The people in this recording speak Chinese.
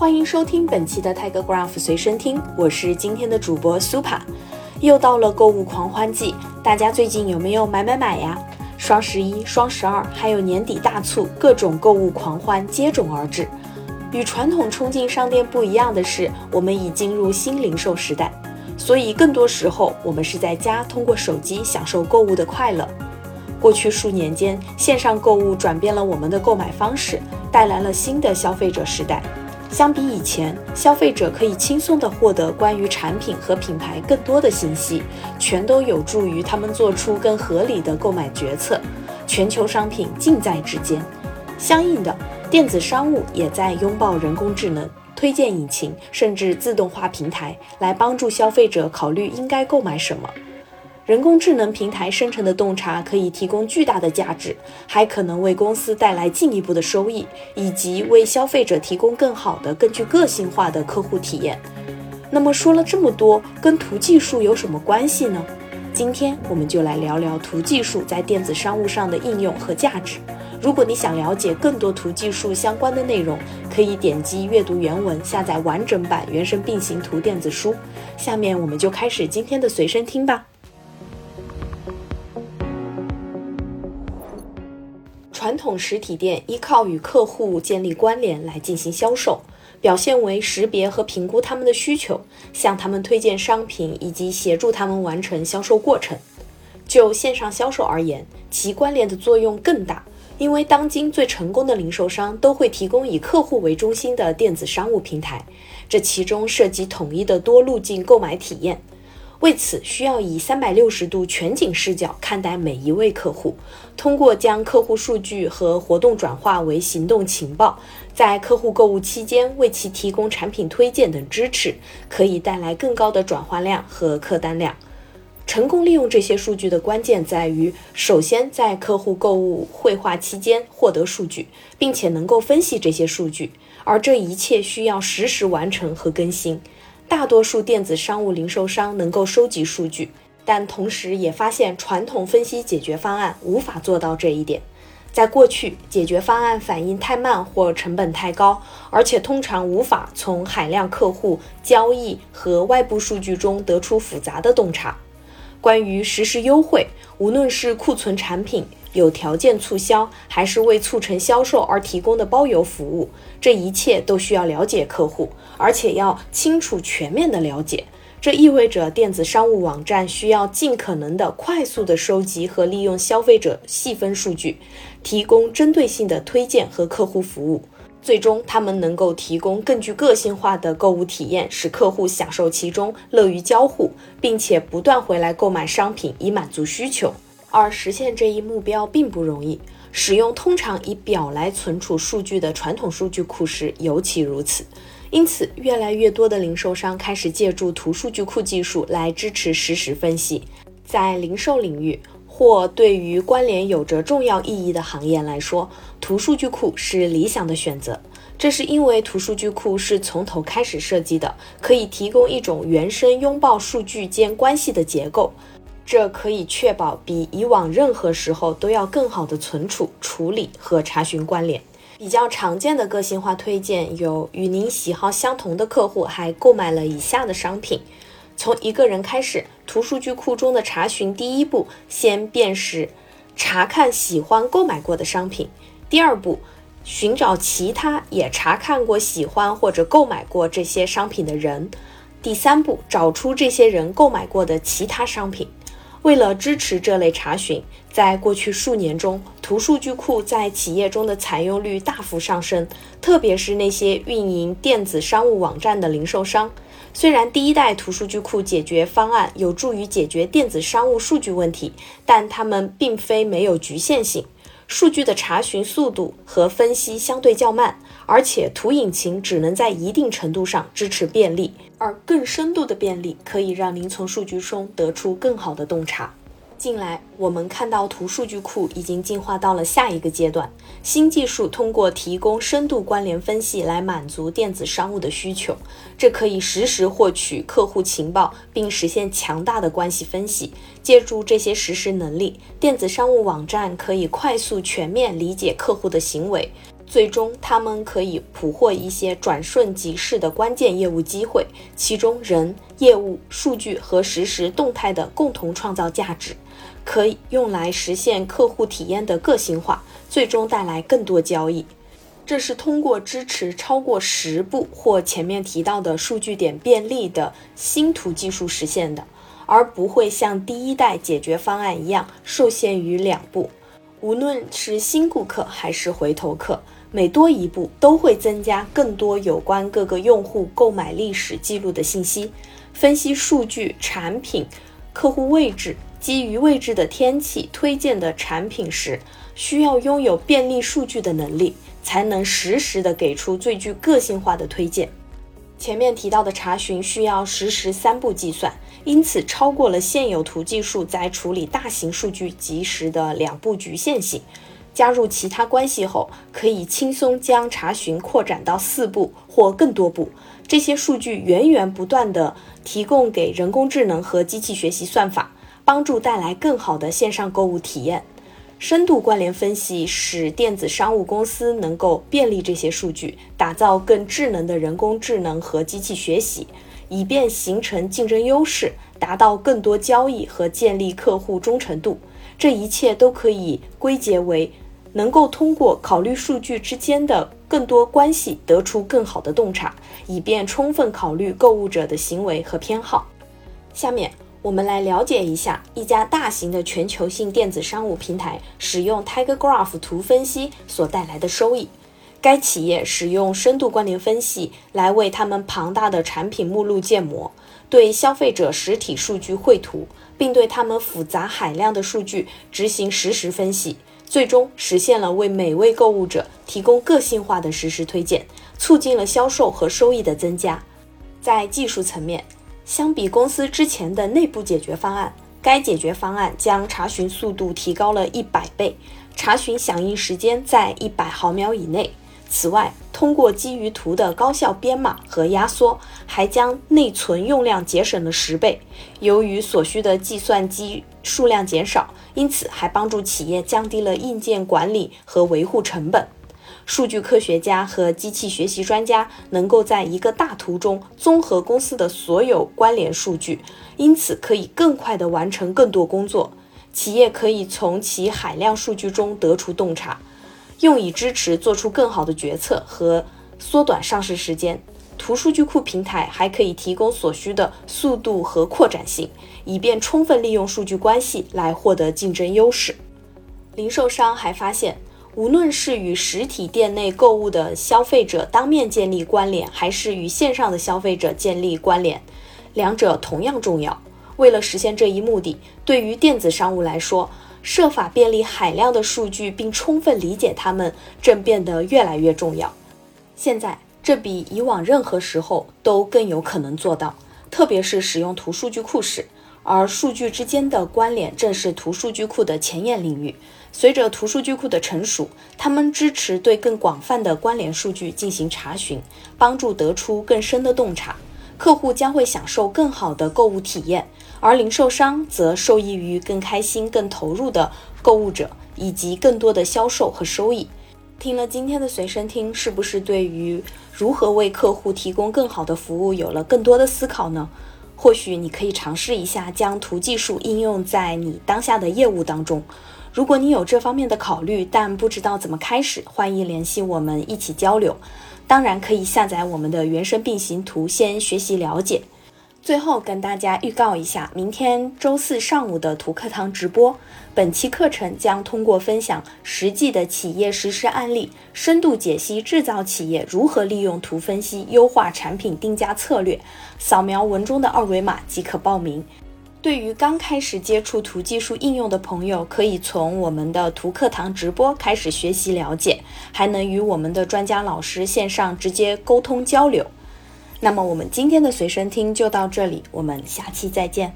欢迎收听本期的 Telegraph 随身听，我是今天的主播 Super。又到了购物狂欢季，大家最近有没有买买买呀？双十一、双十二，还有年底大促，各种购物狂欢接踵而至。与传统冲进商店不一样的是，我们已进入新零售时代，所以更多时候我们是在家通过手机享受购物的快乐。过去数年间，线上购物转变了我们的购买方式，带来了新的消费者时代。相比以前，消费者可以轻松地获得关于产品和品牌更多的信息，全都有助于他们做出更合理的购买决策。全球商品近在指尖，相应的，电子商务也在拥抱人工智能、推荐引擎，甚至自动化平台，来帮助消费者考虑应该购买什么。人工智能平台生成的洞察可以提供巨大的价值，还可能为公司带来进一步的收益，以及为消费者提供更好的、更具个性化的客户体验。那么说了这么多，跟图技术有什么关系呢？今天我们就来聊聊图技术在电子商务上的应用和价值。如果你想了解更多图技术相关的内容，可以点击阅读原文，下载完整版原生并行图电子书。下面我们就开始今天的随身听吧。传统实体店依靠与客户建立关联来进行销售，表现为识别和评估他们的需求，向他们推荐商品以及协助他们完成销售过程。就线上销售而言，其关联的作用更大，因为当今最成功的零售商都会提供以客户为中心的电子商务平台，这其中涉及统一的多路径购买体验。为此，需要以三百六十度全景视角看待每一位客户，通过将客户数据和活动转化为行动情报，在客户购物期间为其提供产品推荐等支持，可以带来更高的转化量和客单量。成功利用这些数据的关键在于，首先在客户购物绘画期间获得数据，并且能够分析这些数据，而这一切需要实时完成和更新。大多数电子商务零售商能够收集数据，但同时也发现传统分析解决方案无法做到这一点。在过去，解决方案反应太慢或成本太高，而且通常无法从海量客户交易和外部数据中得出复杂的洞察。关于实时优惠，无论是库存产品。有条件促销，还是为促成销售而提供的包邮服务，这一切都需要了解客户，而且要清楚全面的了解。这意味着电子商务网站需要尽可能的快速的收集和利用消费者细分数据，提供针对性的推荐和客户服务。最终，他们能够提供更具个性化的购物体验，使客户享受其中，乐于交互，并且不断回来购买商品以满足需求。而实现这一目标并不容易，使用通常以表来存储数据的传统数据库时尤其如此。因此，越来越多的零售商开始借助图数据库技术来支持实时分析。在零售领域或对于关联有着重要意义的行业来说，图数据库是理想的选择。这是因为图数据库是从头开始设计的，可以提供一种原生拥抱数据间关系的结构。这可以确保比以往任何时候都要更好的存储、处理和查询关联。比较常见的个性化推荐有：与您喜好相同的客户还购买了以下的商品。从一个人开始，图数据库中的查询第一步，先辨识、查看喜欢购买过的商品；第二步，寻找其他也查看过、喜欢或者购买过这些商品的人；第三步，找出这些人购买过的其他商品。为了支持这类查询，在过去数年中，图数据库在企业中的采用率大幅上升，特别是那些运营电子商务网站的零售商。虽然第一代图数据库解决方案有助于解决电子商务数据问题，但它们并非没有局限性。数据的查询速度和分析相对较慢，而且图引擎只能在一定程度上支持便利，而更深度的便利可以让您从数据中得出更好的洞察。近来，我们看到图数据库已经进化到了下一个阶段。新技术通过提供深度关联分析来满足电子商务的需求，这可以实时获取客户情报，并实现强大的关系分析。借助这些实时能力，电子商务网站可以快速、全面理解客户的行为，最终他们可以捕获一些转瞬即逝的关键业务机会，其中人、业务、数据和实时动态的共同创造价值，可以用来实现客户体验的个性化，最终带来更多交易。这是通过支持超过十步或前面提到的数据点便利的新图技术实现的，而不会像第一代解决方案一样受限于两步。无论是新顾客还是回头客，每多一步都会增加更多有关各个用户购买历史记录的信息。分析数据、产品、客户位置，基于位置的天气推荐的产品时，需要拥有便利数据的能力。才能实时的给出最具个性化的推荐。前面提到的查询需要实时三步计算，因此超过了现有图技术在处理大型数据及时的两步局限性。加入其他关系后，可以轻松将查询扩展到四步或更多步。这些数据源源不断地提供给人工智能和机器学习算法，帮助带来更好的线上购物体验。深度关联分析使电子商务公司能够便利这些数据，打造更智能的人工智能和机器学习，以便形成竞争优势，达到更多交易和建立客户忠诚度。这一切都可以归结为能够通过考虑数据之间的更多关系，得出更好的洞察，以便充分考虑购物者的行为和偏好。下面。我们来了解一下一家大型的全球性电子商务平台使用 Tiger Graph 图分析所带来的收益。该企业使用深度关联分析来为他们庞大的产品目录建模，对消费者实体数据绘图，并对他们复杂海量的数据执行实时分析，最终实现了为每位购物者提供个性化的实时推荐，促进了销售和收益的增加。在技术层面，相比公司之前的内部解决方案，该解决方案将查询速度提高了一百倍，查询响应时间在一百毫秒以内。此外，通过基于图的高效编码和压缩，还将内存用量节省了十倍。由于所需的计算机数量减少，因此还帮助企业降低了硬件管理和维护成本。数据科学家和机器学习专家能够在一个大图中综合公司的所有关联数据，因此可以更快地完成更多工作。企业可以从其海量数据中得出洞察，用以支持做出更好的决策和缩短上市时间。图数据库平台还可以提供所需的速度和扩展性，以便充分利用数据关系来获得竞争优势。零售商还发现。无论是与实体店内购物的消费者当面建立关联，还是与线上的消费者建立关联，两者同样重要。为了实现这一目的，对于电子商务来说，设法便利海量的数据并充分理解它们，正变得越来越重要。现在，这比以往任何时候都更有可能做到，特别是使用图数据库时。而数据之间的关联正是图数据库的前沿领域。随着图数据库的成熟，它们支持对更广泛的关联数据进行查询，帮助得出更深的洞察。客户将会享受更好的购物体验，而零售商则受益于更开心、更投入的购物者以及更多的销售和收益。听了今天的随身听，是不是对于如何为客户提供更好的服务有了更多的思考呢？或许你可以尝试一下将图技术应用在你当下的业务当中。如果你有这方面的考虑，但不知道怎么开始，欢迎联系我们一起交流。当然，可以下载我们的原生并行图，先学习了解。最后跟大家预告一下，明天周四上午的图课堂直播。本期课程将通过分享实际的企业实施案例，深度解析制造企业如何利用图分析优化产品定价策略。扫描文中的二维码即可报名。对于刚开始接触图技术应用的朋友，可以从我们的图课堂直播开始学习了解，还能与我们的专家老师线上直接沟通交流。那么我们今天的随身听就到这里，我们下期再见。